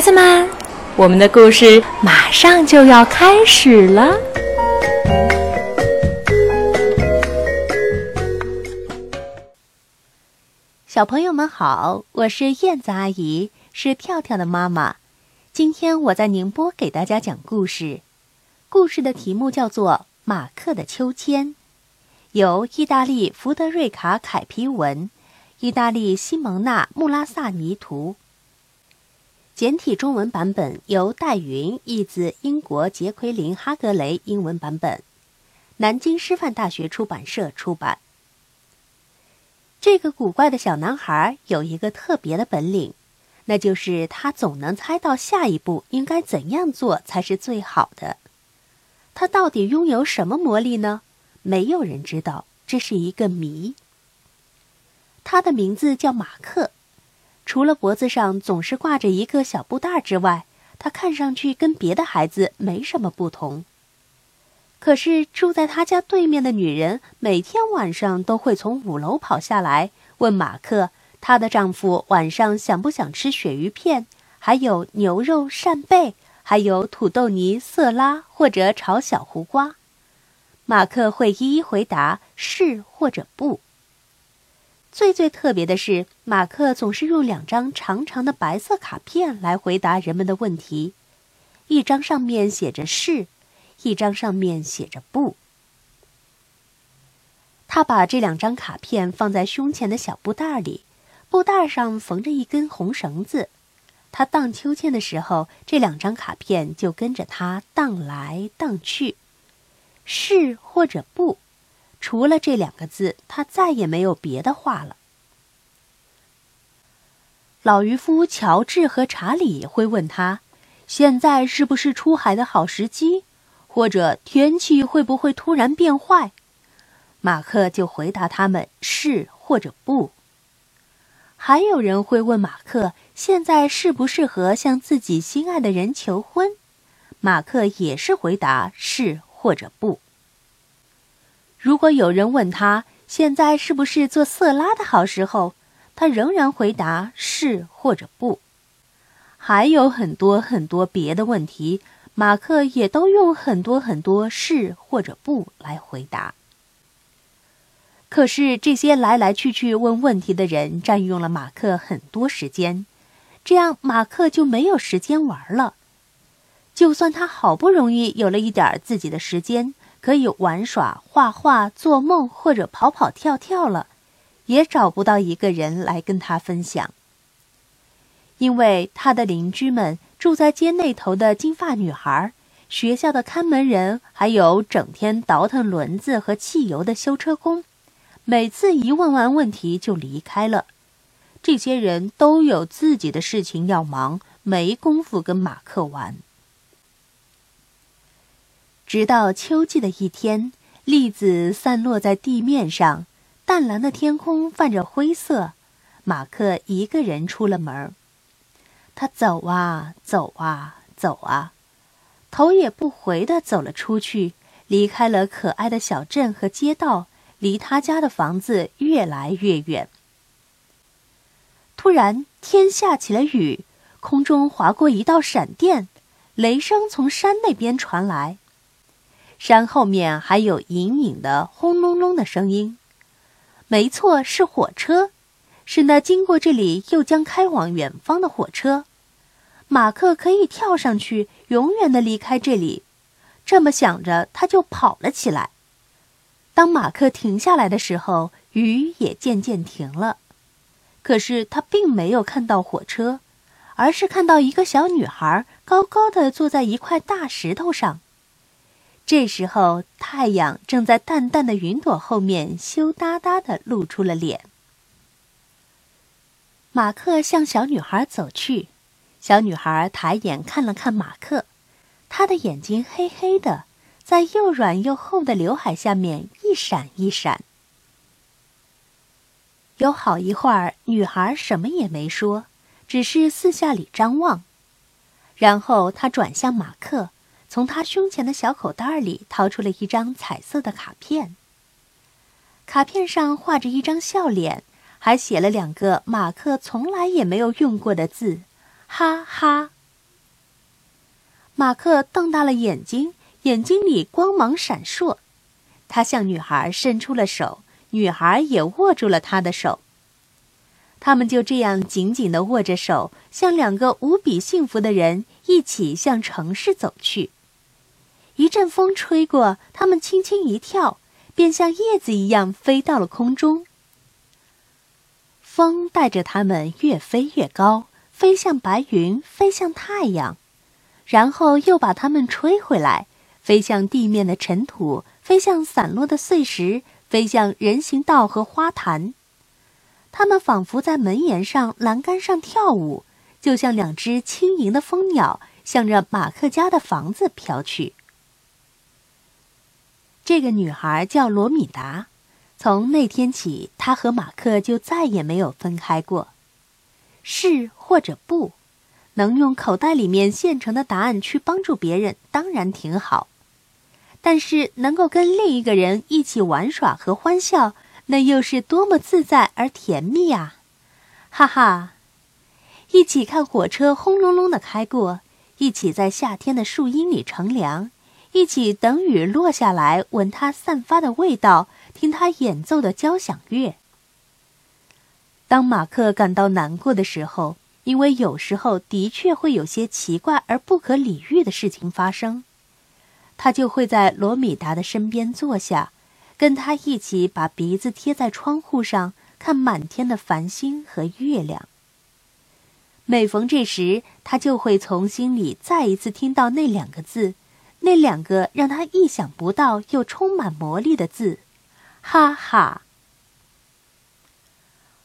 孩子们，我们的故事马上就要开始了。小朋友们好，我是燕子阿姨，是跳跳的妈妈。今天我在宁波给大家讲故事，故事的题目叫做《马克的秋千》，由意大利福德瑞卡·凯皮文，意大利西蒙娜·穆拉萨尼图。简体中文版本由戴云译自英国杰奎琳·哈格雷英文版本，南京师范大学出版社出版。这个古怪的小男孩有一个特别的本领，那就是他总能猜到下一步应该怎样做才是最好的。他到底拥有什么魔力呢？没有人知道，这是一个谜。他的名字叫马克。除了脖子上总是挂着一个小布袋之外，他看上去跟别的孩子没什么不同。可是住在他家对面的女人每天晚上都会从五楼跑下来问马克，她的丈夫晚上想不想吃鳕鱼片，还有牛肉扇贝，还有土豆泥色拉或者炒小胡瓜。马克会一一回答是或者不。最最特别的是，马克总是用两张长长的白色卡片来回答人们的问题，一张上面写着“是”，一张上面写着“不”。他把这两张卡片放在胸前的小布袋里，布袋上缝着一根红绳子。他荡秋千的时候，这两张卡片就跟着他荡来荡去，“是”或者“不”。除了这两个字，他再也没有别的话了。老渔夫乔治和查理会问他：“现在是不是出海的好时机？或者天气会不会突然变坏？”马克就回答他们是或者不。还有人会问马克：“现在适不适合向自己心爱的人求婚？”马克也是回答是或者不。如果有人问他现在是不是做色拉的好时候，他仍然回答是或者不。还有很多很多别的问题，马克也都用很多很多是或者不来回答。可是这些来来去去问问题的人占用了马克很多时间，这样马克就没有时间玩了。就算他好不容易有了一点自己的时间。可以玩耍、画画、做梦或者跑跑跳跳了，也找不到一个人来跟他分享。因为他的邻居们住在街那头的金发女孩、学校的看门人，还有整天倒腾轮子和汽油的修车工，每次一问完问题就离开了。这些人都有自己的事情要忙，没工夫跟马克玩。直到秋季的一天，粒子散落在地面上，淡蓝的天空泛着灰色。马克一个人出了门他走啊走啊走啊，头也不回地走了出去，离开了可爱的小镇和街道，离他家的房子越来越远。突然，天下起了雨，空中划过一道闪电，雷声从山那边传来。山后面还有隐隐的轰隆隆的声音，没错，是火车，是那经过这里又将开往远方的火车。马克可以跳上去，永远的离开这里。这么想着，他就跑了起来。当马克停下来的时候，雨也渐渐停了。可是他并没有看到火车，而是看到一个小女孩高高的坐在一块大石头上。这时候，太阳正在淡淡的云朵后面羞答答的露出了脸。马克向小女孩走去，小女孩抬眼看了看马克，她的眼睛黑黑的，在又软又厚的刘海下面一闪一闪。有好一会儿，女孩什么也没说，只是四下里张望，然后她转向马克。从他胸前的小口袋里掏出了一张彩色的卡片。卡片上画着一张笑脸，还写了两个马克从来也没有用过的字：“哈哈。”马克瞪大了眼睛，眼睛里光芒闪烁。他向女孩伸出了手，女孩也握住了他的手。他们就这样紧紧地握着手，像两个无比幸福的人，一起向城市走去。一阵风吹过，他们轻轻一跳，便像叶子一样飞到了空中。风带着他们越飞越高，飞向白云，飞向太阳。然后又把它们吹回来，飞向地面的尘土，飞向散落的碎石，飞向人行道和花坛。它们仿佛在门檐上、栏杆上跳舞，就像两只轻盈的蜂鸟，向着马克家的房子飘去。这个女孩叫罗米达，从那天起，她和马克就再也没有分开过。是或者不？能用口袋里面现成的答案去帮助别人，当然挺好。但是能够跟另一个人一起玩耍和欢笑，那又是多么自在而甜蜜啊！哈哈，一起看火车轰隆隆的开过，一起在夏天的树荫里乘凉，一起等雨落下来，闻它散发的味道，听它演奏的交响乐。当马克感到难过的时候。因为有时候的确会有些奇怪而不可理喻的事情发生，他就会在罗米达的身边坐下，跟他一起把鼻子贴在窗户上看满天的繁星和月亮。每逢这时，他就会从心里再一次听到那两个字，那两个让他意想不到又充满魔力的字，哈哈。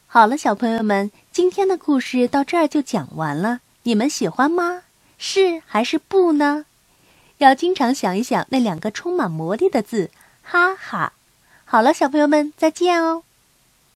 好了，小朋友们，今天的故事到这儿就讲完了。你们喜欢吗？是还是不呢？要经常想一想那两个充满魔力的字，哈哈。好了，小朋友们，再见哦。